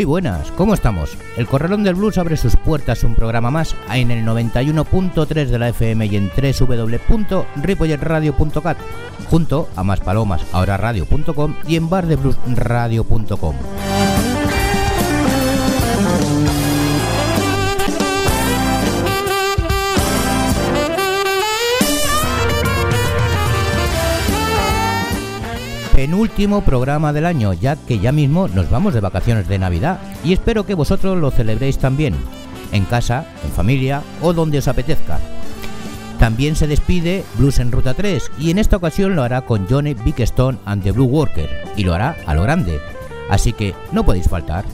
Muy buenas, ¿cómo estamos? El Corralón del Blues abre sus puertas un programa más en el 91.3 de la FM y en www.ripolletradio.cat junto a más palomas, ahora radio.com y en bardebluesradio.com. penúltimo programa del año, ya que ya mismo nos vamos de vacaciones de Navidad y espero que vosotros lo celebréis también, en casa, en familia o donde os apetezca. También se despide Blues en Ruta 3 y en esta ocasión lo hará con Johnny Big Stone and the Blue Worker y lo hará a lo grande, así que no podéis faltar.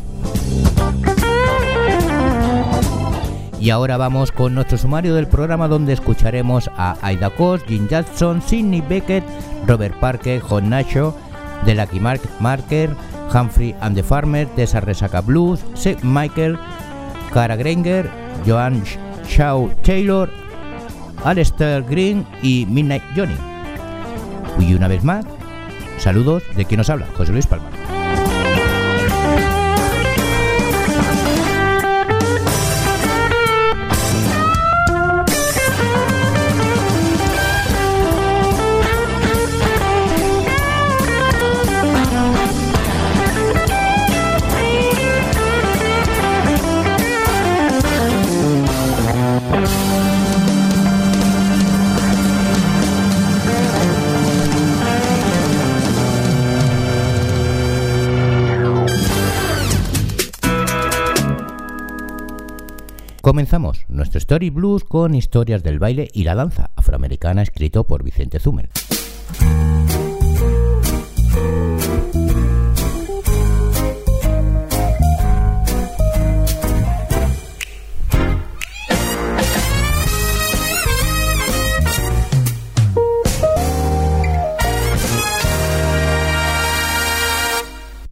Y ahora vamos con nuestro sumario del programa donde escucharemos a Aida Kos, Jim Jackson, Sidney Beckett, Robert Parker, John Nacho, Lucky Mark Marker, Humphrey and the Farmer, Tessa Resaca Blues, Seth Michael, Cara Granger, Joan Shaw Taylor, Alistair Green y Midnight Johnny. Y una vez más, saludos de quien nos habla, José Luis Palma. Comenzamos nuestro Story Blues con historias del baile y la danza afroamericana escrito por Vicente Zumel.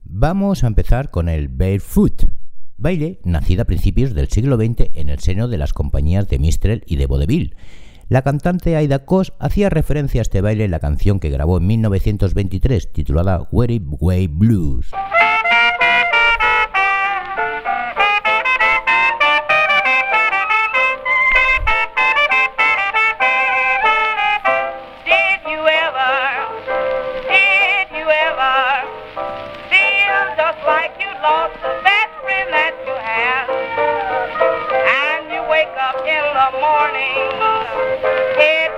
Vamos a empezar con el barefoot, baile nacida a principios del siglo XX en el seno de las compañías de Mistrel y de Vaudeville. La cantante Aida Kos hacía referencia a este baile en la canción que grabó en 1923 titulada Weary Way Blues. When you say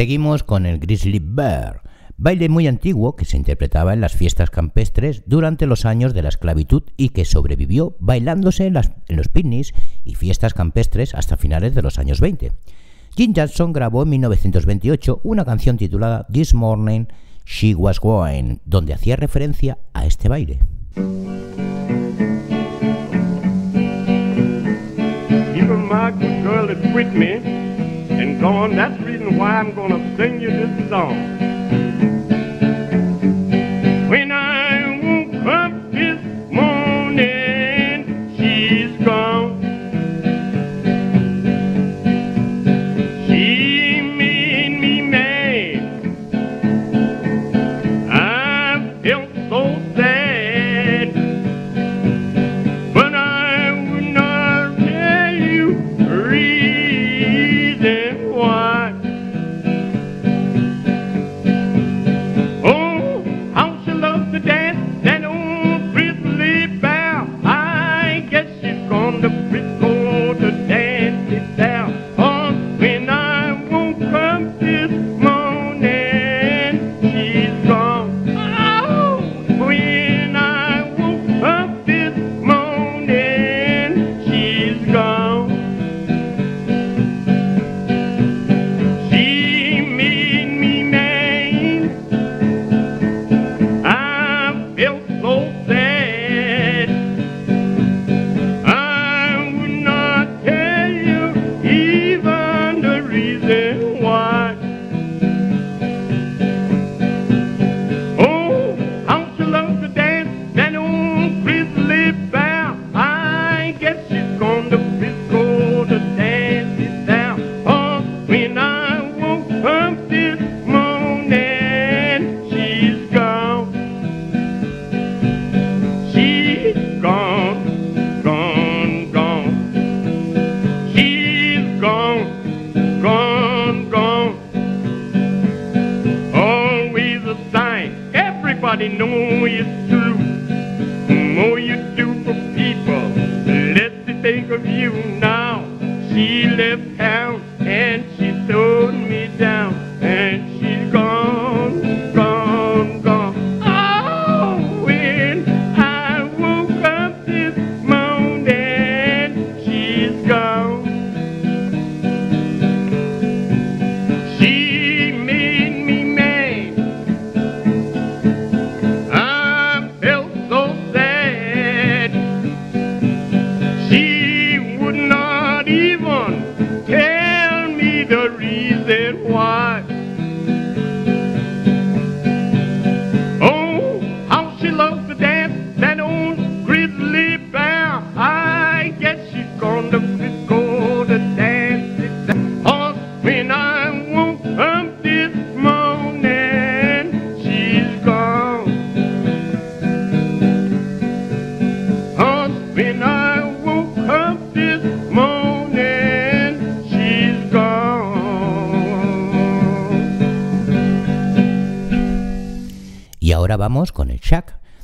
Seguimos con el Grizzly Bear, baile muy antiguo que se interpretaba en las fiestas campestres durante los años de la esclavitud y que sobrevivió bailándose en, los picnics y fiestas campestres hasta finales de los años 20. Jim Jackson grabó en 1928 una canción titulada This Morning She Was Going, donde hacía referencia a este baile. and That's the reason why I'm to sing you this song.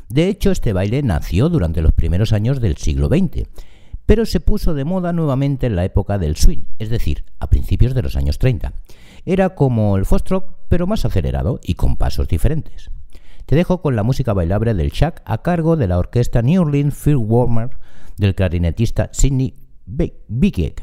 De hecho, este baile nació durante los primeros años del siglo XX, pero se puso de moda nuevamente en la época del swing, es decir, a principios de los años 30. Era como el foxtrot, pero más acelerado y con pasos diferentes. Te dejo con la música bailable del shack a cargo de la orquesta New Orleans Field Warmer del clarinetista Sidney Bikiek.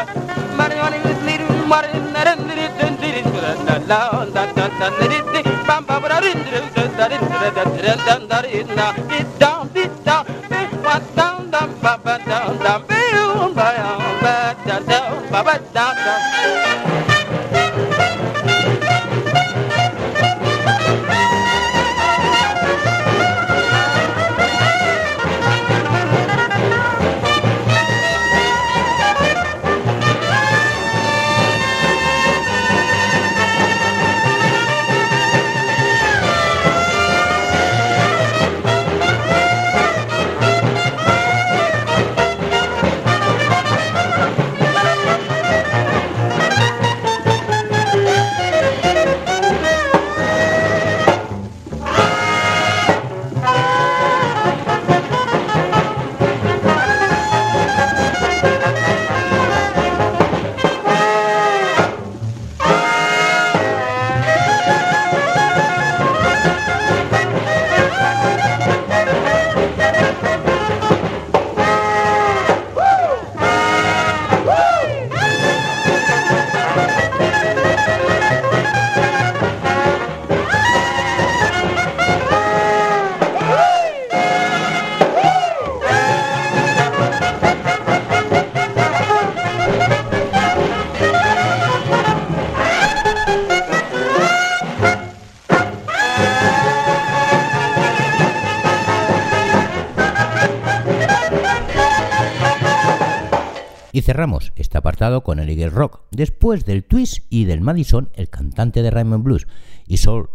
cerramos este apartado con el Eagle Rock, después del Twist y del Madison, el cantante de Raymond Blues y Soul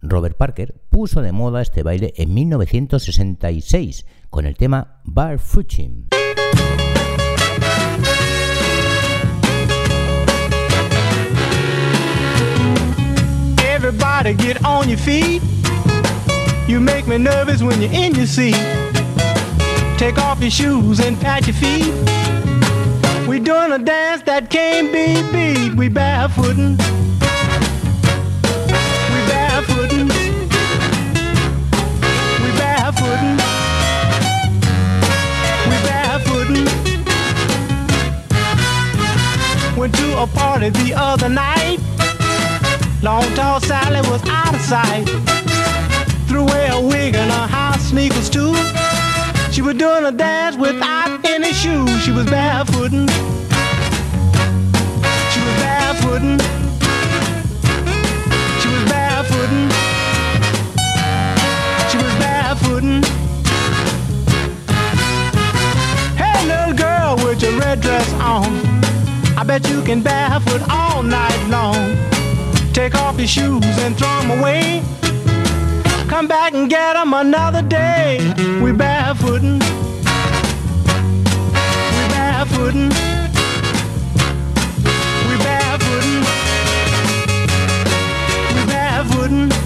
Robert Parker puso de moda este baile en 1966 con el tema Bar Fuchim. Everybody get on your feet. You make me nervous when you're in your seat. Take off your shoes and your feet. We doing a dance that can't be beat. We barefootin'. We barefootin'. We barefootin'. We barefootin'. Went to a party the other night. Long tall Sally was out of sight. Threw away a wig and her house sneakers too. She was doing a dance without any shoes. She was barefooting. She was barefooting. She was barefooting. She was barefooting. Hey, little girl with your red dress on. I bet you can barefoot all night long. Take off your shoes and throw them away. Come back and get them another day. We barefootin'. We barefootin'. We barefootin'. We barefootin'.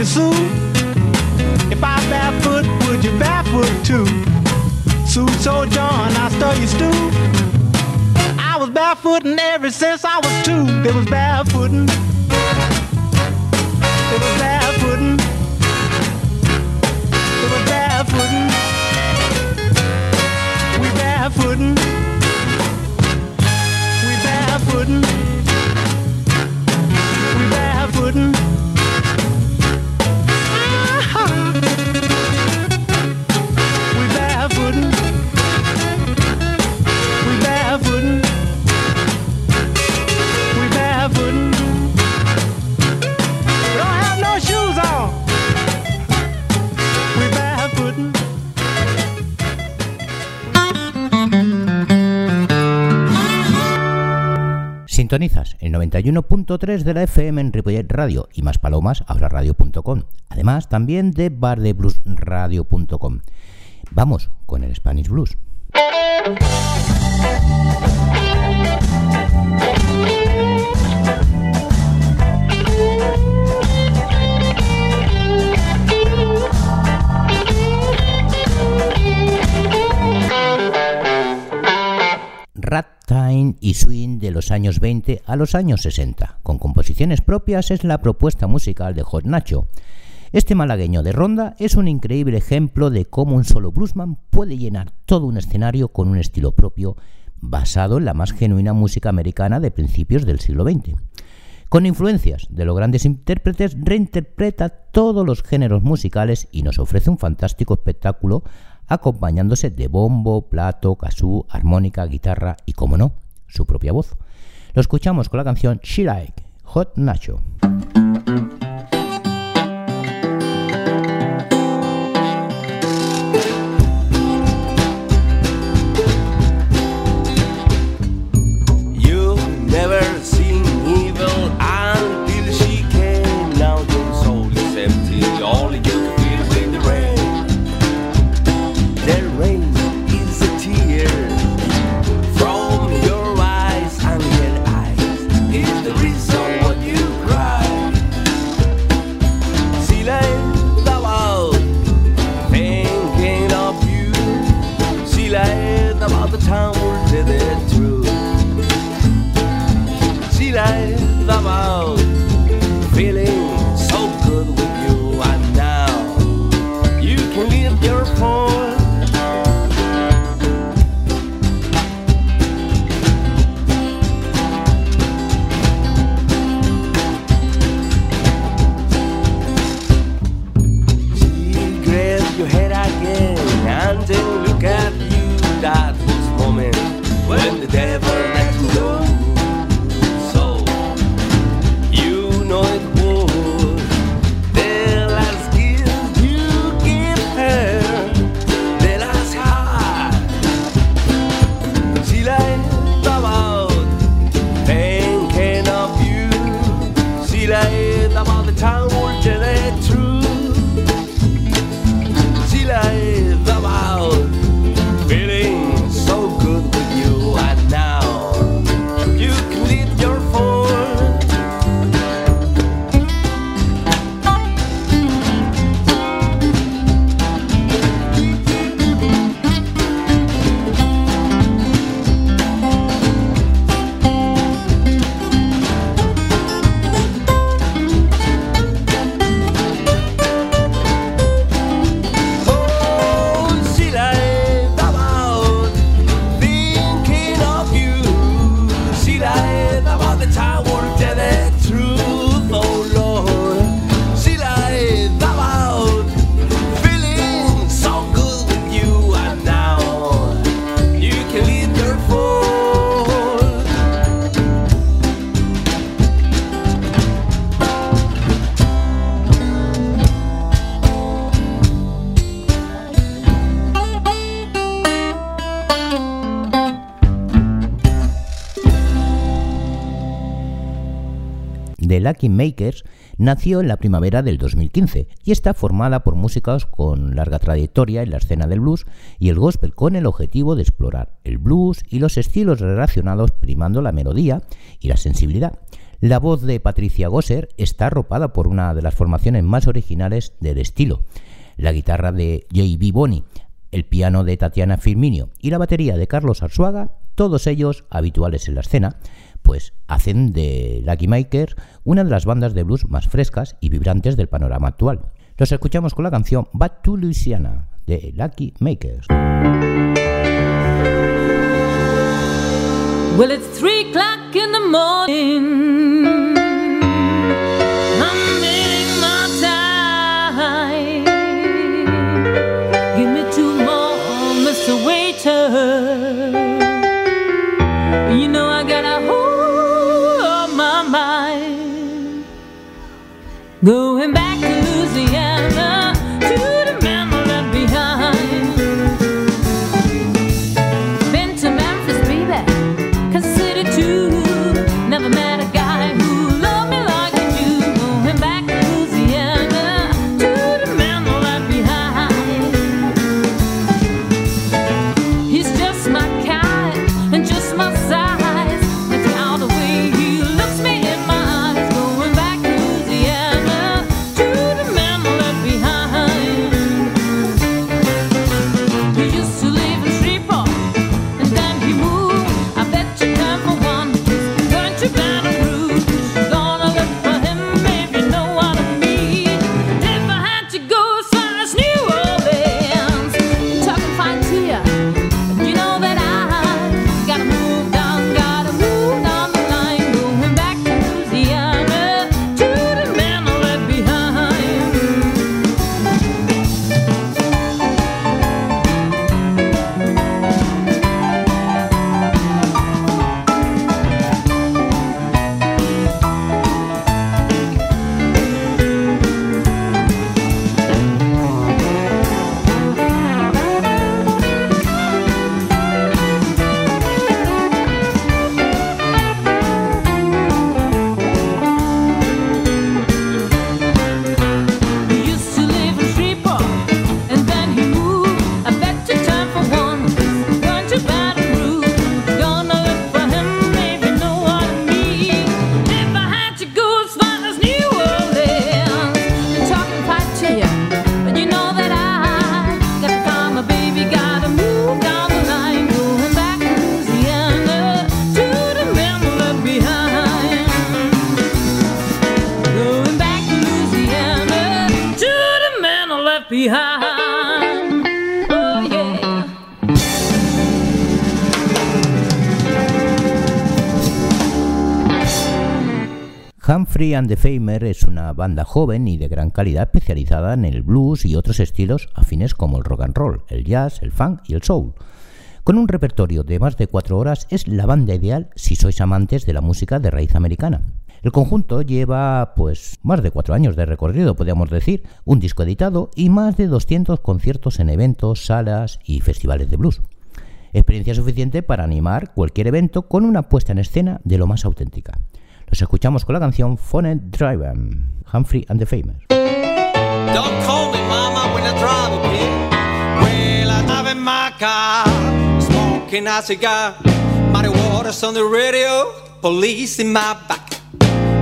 He said to Sue, If I barefoot, would you barefoot too? Sue told John, I stole your stew. I was barefooting ever since I was two. They was barefooting. El 91.3 de la FM en Ripollet Radio y más palomas ahora radio.com. Además también de bardebluesradio.com. Vamos con el Spanish Blues. Y swing de los años 20 a los años 60. Con composiciones propias es la propuesta musical de Hot Nacho. Este malagueño de ronda es un increíble ejemplo de cómo un solo bluesman puede llenar todo un escenario con un estilo propio basado en la más genuina música americana de principios del siglo XX. Con influencias de los grandes intérpretes, reinterpreta todos los géneros musicales y nos ofrece un fantástico espectáculo acompañándose de bombo, plato, casú, armónica, guitarra y, como no, su propia voz. Lo escuchamos con la canción She Like, Hot Nacho. Makers nació en la primavera del 2015 y está formada por músicos con larga trayectoria en la escena del blues y el gospel con el objetivo de explorar el blues y los estilos relacionados primando la melodía y la sensibilidad. La voz de Patricia Gosser está arropada por una de las formaciones más originales del estilo, la guitarra de J.B. Bonney, el piano de Tatiana Firminio y la batería de Carlos Arzuaga, todos ellos habituales en la escena, pues hacen de Lucky Makers una de las bandas de blues más frescas y vibrantes del panorama actual. Los escuchamos con la canción Back to Louisiana de Lucky Makers. Well, it's three o'clock in the morning. Going back Humphrey and the Famer es una banda joven y de gran calidad especializada en el blues y otros estilos afines como el rock and roll, el jazz, el funk y el soul. Con un repertorio de más de cuatro horas es la banda ideal si sois amantes de la música de raíz americana. El conjunto lleva pues más de cuatro años de recorrido, podríamos decir, un disco editado y más de 200 conciertos en eventos, salas y festivales de blues. Experiencia suficiente para animar cualquier evento con una puesta en escena de lo más auténtica. Los escuchamos con la canción Phone Driver, Humphrey and the Famous. Don't call me mama when I drive here. Well, I drive in my car, smoking a cigar. Muddy waters on the radio, police in my back.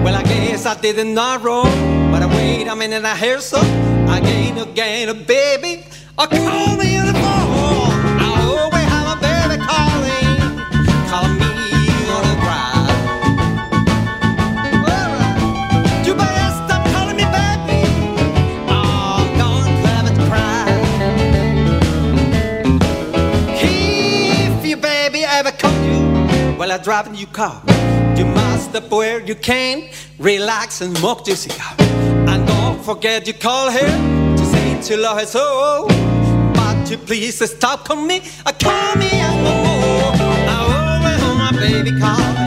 Well, I guess I did not wrong, but I wait a minute, I hear so. Again, again, a baby, I call me on the phone. While I drive in your car, you must stop where you can, relax and smoke your cigar. And don't forget you call her to say to love her so. But you please stop calling me, uh, call me no more. I always hear my baby calling, calling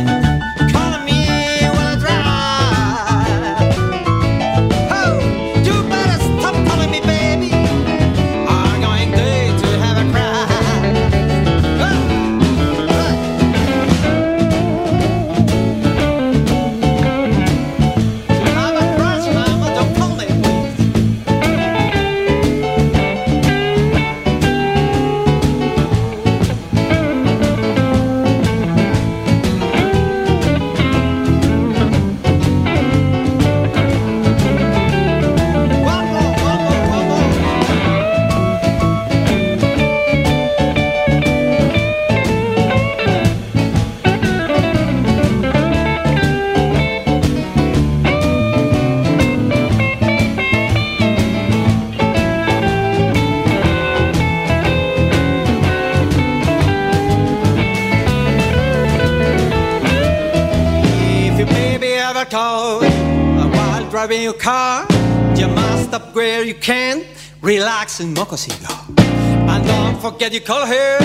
driving your car, you must stop where you can, relax and smoke a cigar. And don't forget you call her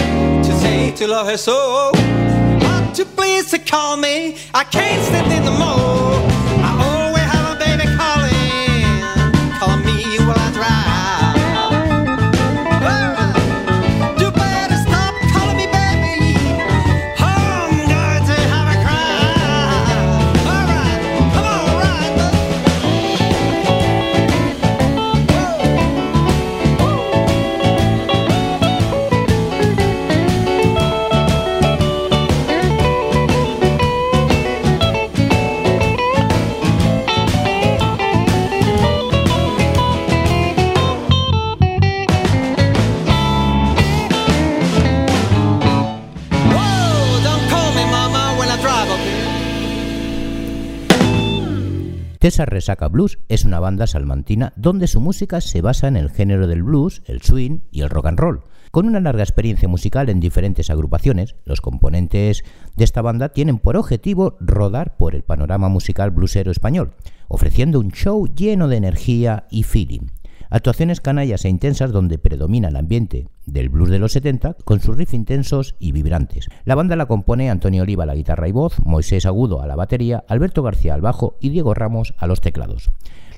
to say to love her so. But you please to call me, I can't stand it no more. César Resaca Blues es una banda salmantina donde su música se basa en el género del blues, el swing y el rock and roll. Con una larga experiencia musical en diferentes agrupaciones, los componentes de esta banda tienen por objetivo rodar por el panorama musical bluesero español, ofreciendo un show lleno de energía y feeling. Actuaciones canallas e intensas donde predomina el ambiente del blues de los 70 con sus riffs intensos y vibrantes. La banda la compone Antonio Oliva a la guitarra y voz, Moisés Agudo a la batería, Alberto García al bajo y Diego Ramos a los teclados.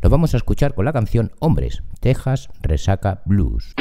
Los vamos a escuchar con la canción Hombres, Texas Resaca Blues.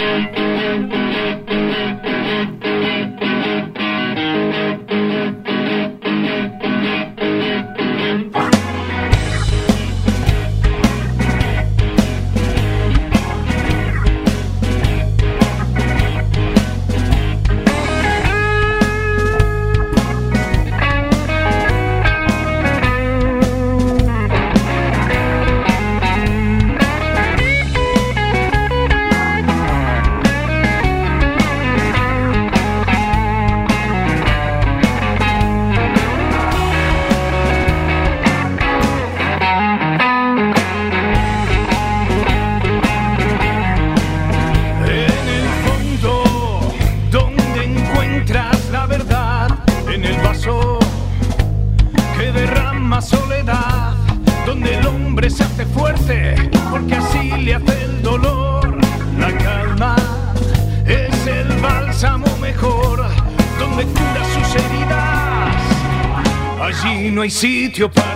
No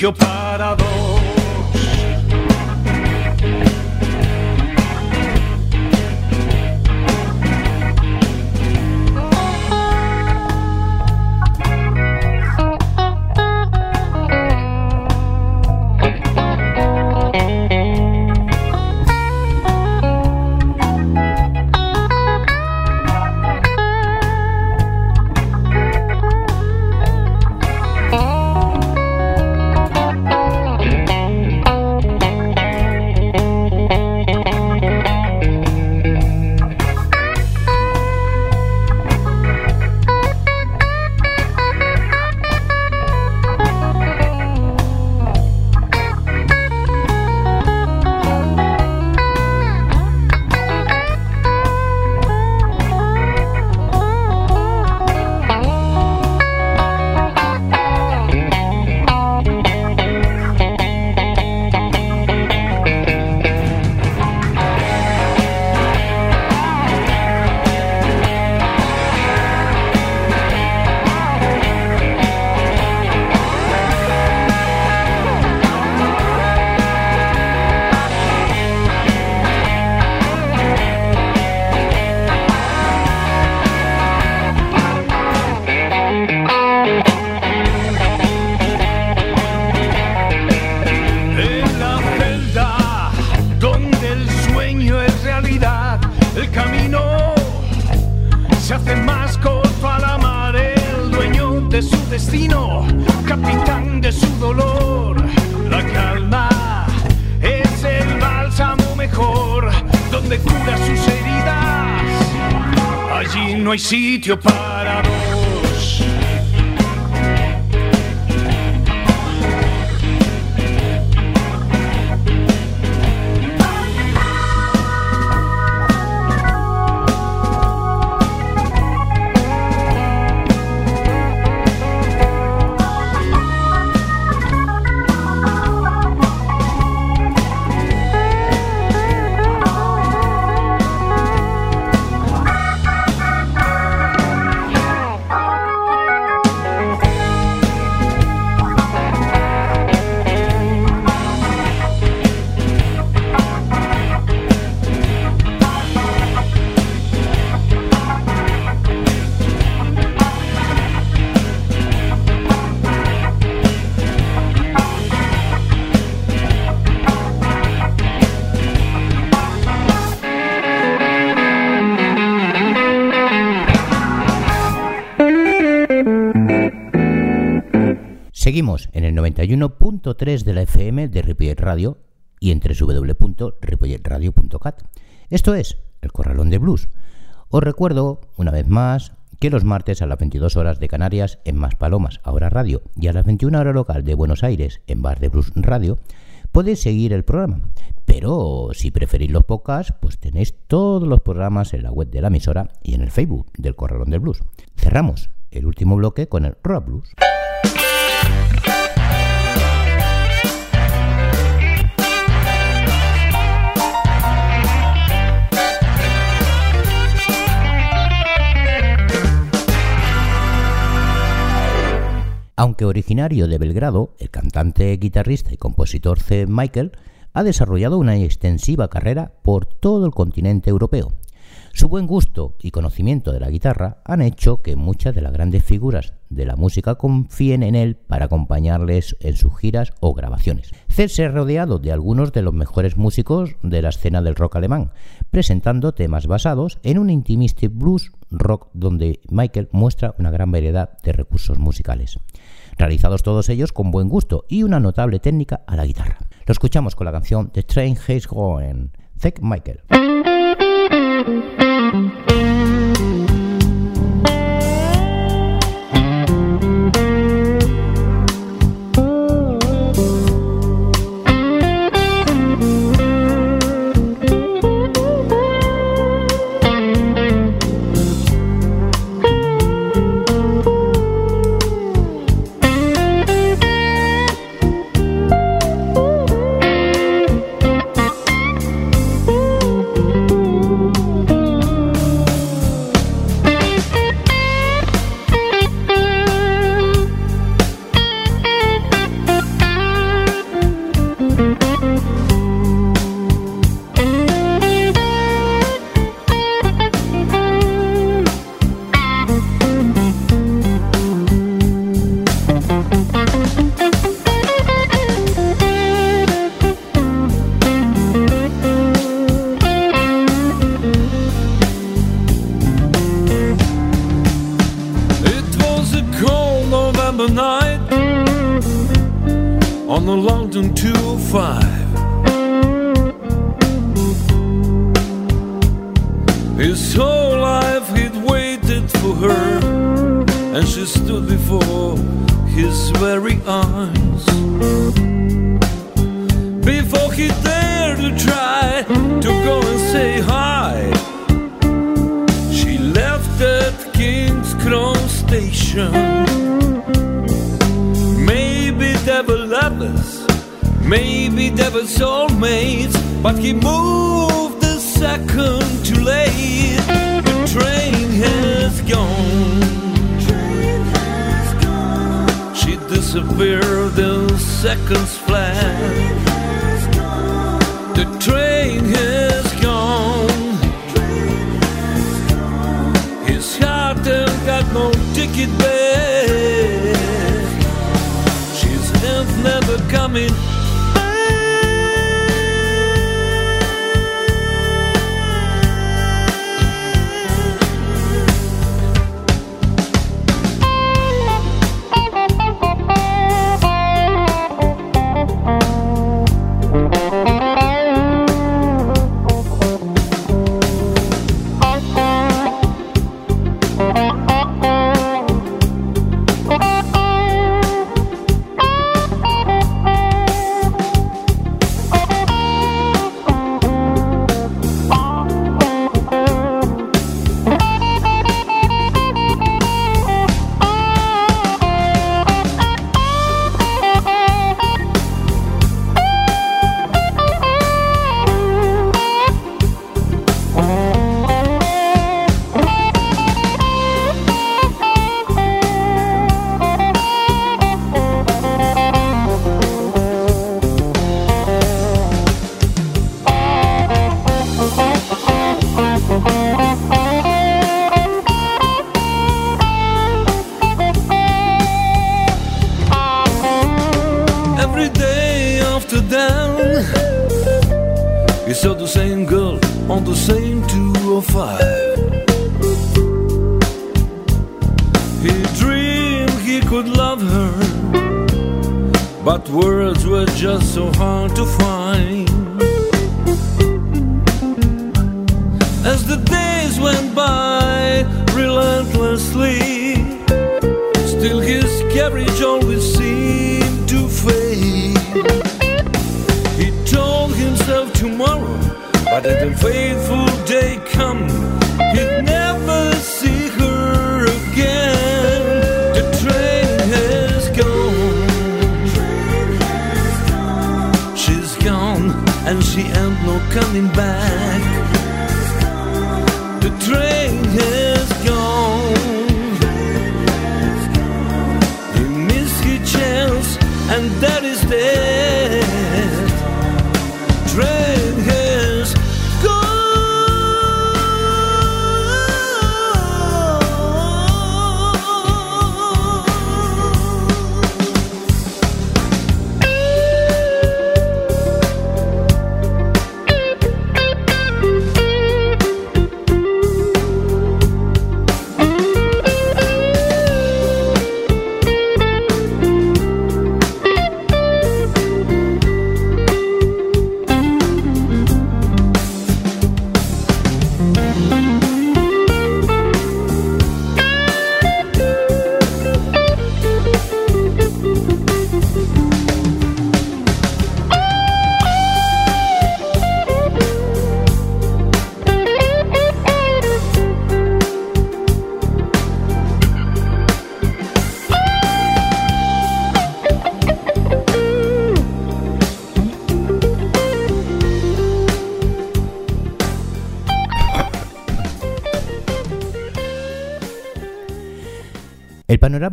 sitio para. No hay sitio para 91.3 de la FM de Radio y en www.ripolletradio.cat. Esto es El Corralón de Blues. Os recuerdo, una vez más, que los martes a las 22 horas de Canarias en Más Palomas, ahora radio, y a las 21 horas local de Buenos Aires en Bar de Blues Radio, podéis seguir el programa. Pero si preferís los podcasts, pues tenéis todos los programas en la web de la emisora y en el Facebook del Corralón del Blues. Cerramos el último bloque con el Rock Blues. Aunque originario de Belgrado, el cantante, guitarrista y compositor C. Michael ha desarrollado una extensiva carrera por todo el continente europeo. Su buen gusto y conocimiento de la guitarra han hecho que muchas de las grandes figuras de la música confíen en él para acompañarles en sus giras o grabaciones. C se ha rodeado de algunos de los mejores músicos de la escena del rock alemán, presentando temas basados en un intimistic blues rock donde Michael muestra una gran variedad de recursos musicales. Realizados todos ellos con buen gusto y una notable técnica a la guitarra. Lo escuchamos con la canción The Train Has Gone, Zack Michael. On the London 205. His whole life he'd waited for her, and she stood before his very eyes. Before he dared to try to go and say hi, she left at King's Cross Station. Maybe they were soulmates, but he moved a second too late. The train has gone. She disappeared in seconds flat. The train has gone. His heart ain't got no ticket back. She's never coming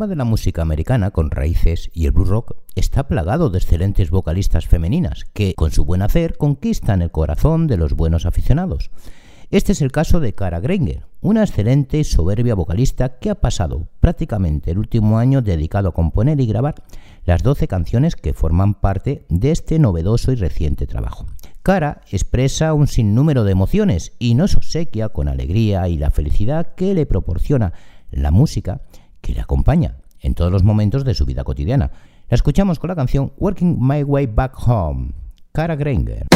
de la música americana con raíces y el blues rock está plagado de excelentes vocalistas femeninas que, con su buen hacer, conquistan el corazón de los buenos aficionados. Este es el caso de Cara Granger, una excelente y soberbia vocalista que ha pasado prácticamente el último año dedicado a componer y grabar las 12 canciones que forman parte de este novedoso y reciente trabajo. Cara expresa un sinnúmero de emociones y nos obsequia con alegría y la felicidad que le proporciona la música que le acompaña en todos los momentos de su vida cotidiana. La escuchamos con la canción Working My Way Back Home, Cara Granger.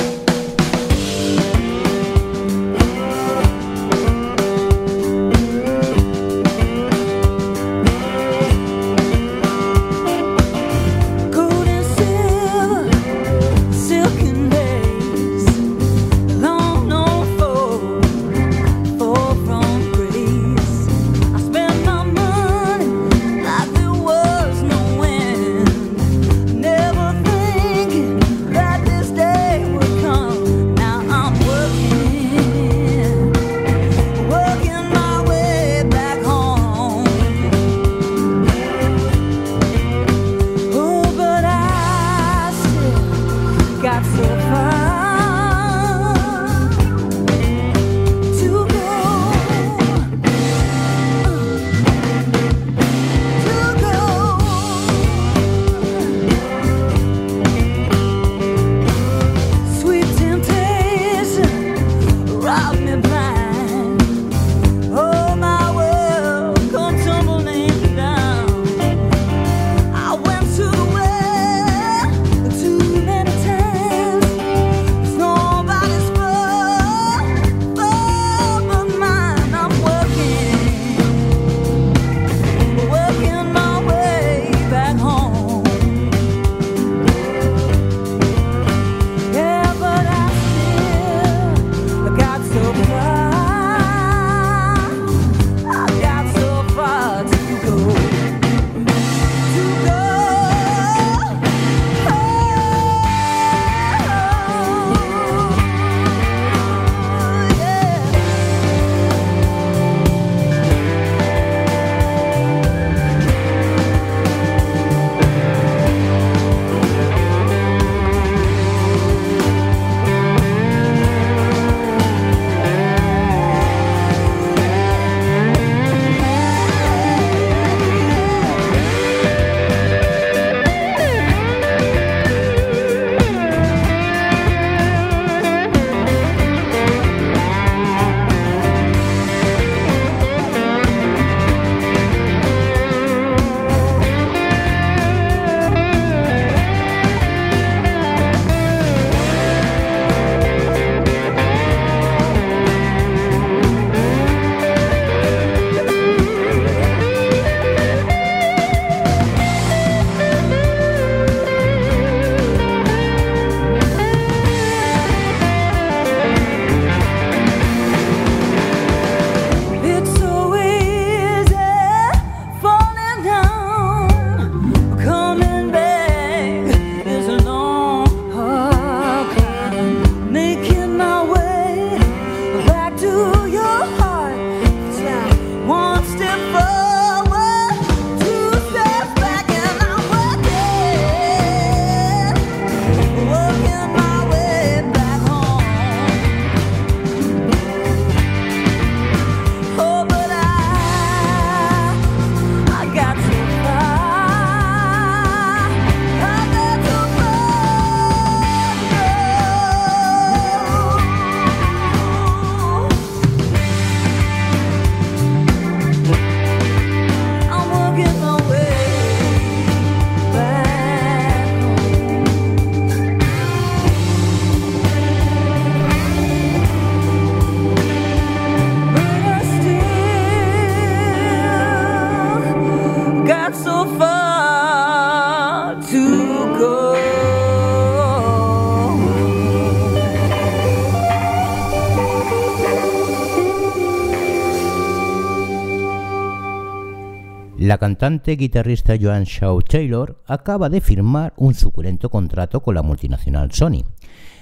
Cantante guitarrista Joan Shaw Taylor acaba de firmar un suculento contrato con la multinacional Sony.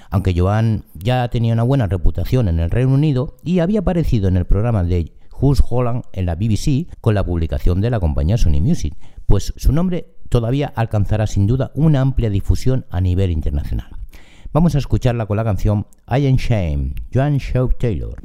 Aunque Joan ya tenía una buena reputación en el Reino Unido y había aparecido en el programa de Who's Holland en la BBC con la publicación de la compañía Sony Music, pues su nombre todavía alcanzará sin duda una amplia difusión a nivel internacional. Vamos a escucharla con la canción I Am Shame, Joan Shaw Taylor.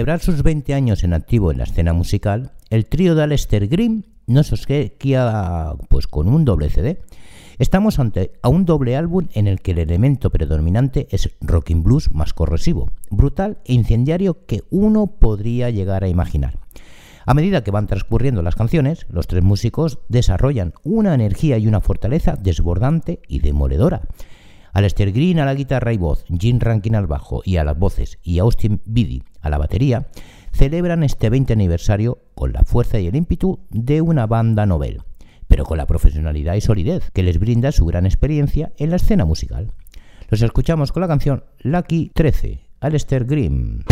Celebrar sus 20 años en activo en la escena musical, el trío de Aleister Green nos obsequia pues, con un doble CD. Estamos ante a un doble álbum en el que el elemento predominante es rocking blues más corrosivo, brutal e incendiario que uno podría llegar a imaginar. A medida que van transcurriendo las canciones, los tres músicos desarrollan una energía y una fortaleza desbordante y demoledora. Aleister Green a la guitarra y voz, Jim Rankin al bajo y a las voces y Austin Biddy a la batería, celebran este 20 aniversario con la fuerza y el ímpetu de una banda novel, pero con la profesionalidad y solidez que les brinda su gran experiencia en la escena musical. Los escuchamos con la canción Lucky 13, Aleister Green.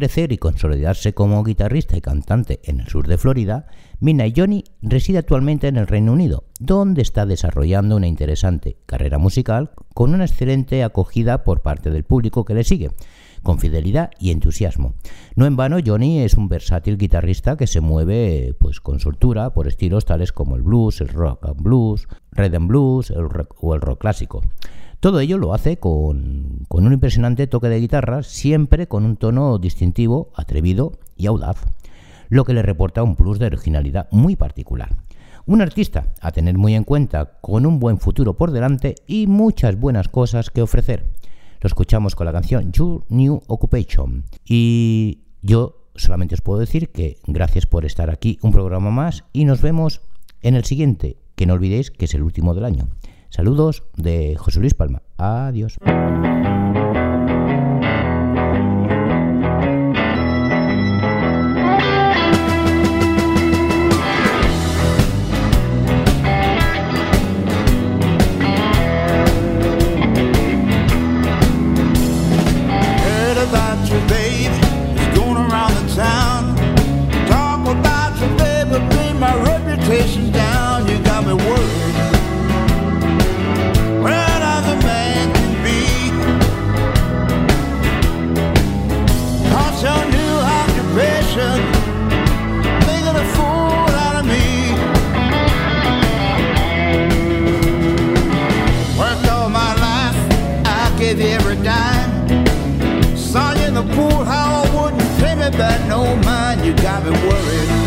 Crecer y consolidarse como guitarrista y cantante en el sur de Florida, Mina Johnny reside actualmente en el Reino Unido, donde está desarrollando una interesante carrera musical con una excelente acogida por parte del público que le sigue, con fidelidad y entusiasmo. No en vano, Johnny es un versátil guitarrista que se mueve pues, con soltura por estilos tales como el blues, el rock and blues, red and blues el rock, o el rock clásico. Todo ello lo hace con, con un impresionante toque de guitarra, siempre con un tono distintivo, atrevido y audaz, lo que le reporta un plus de originalidad muy particular. Un artista a tener muy en cuenta, con un buen futuro por delante y muchas buenas cosas que ofrecer. Lo escuchamos con la canción Your New Occupation. Y yo solamente os puedo decir que gracias por estar aquí un programa más y nos vemos en el siguiente, que no olvidéis que es el último del año. Saludos de José Luis Palma. Adiós. You got me worried.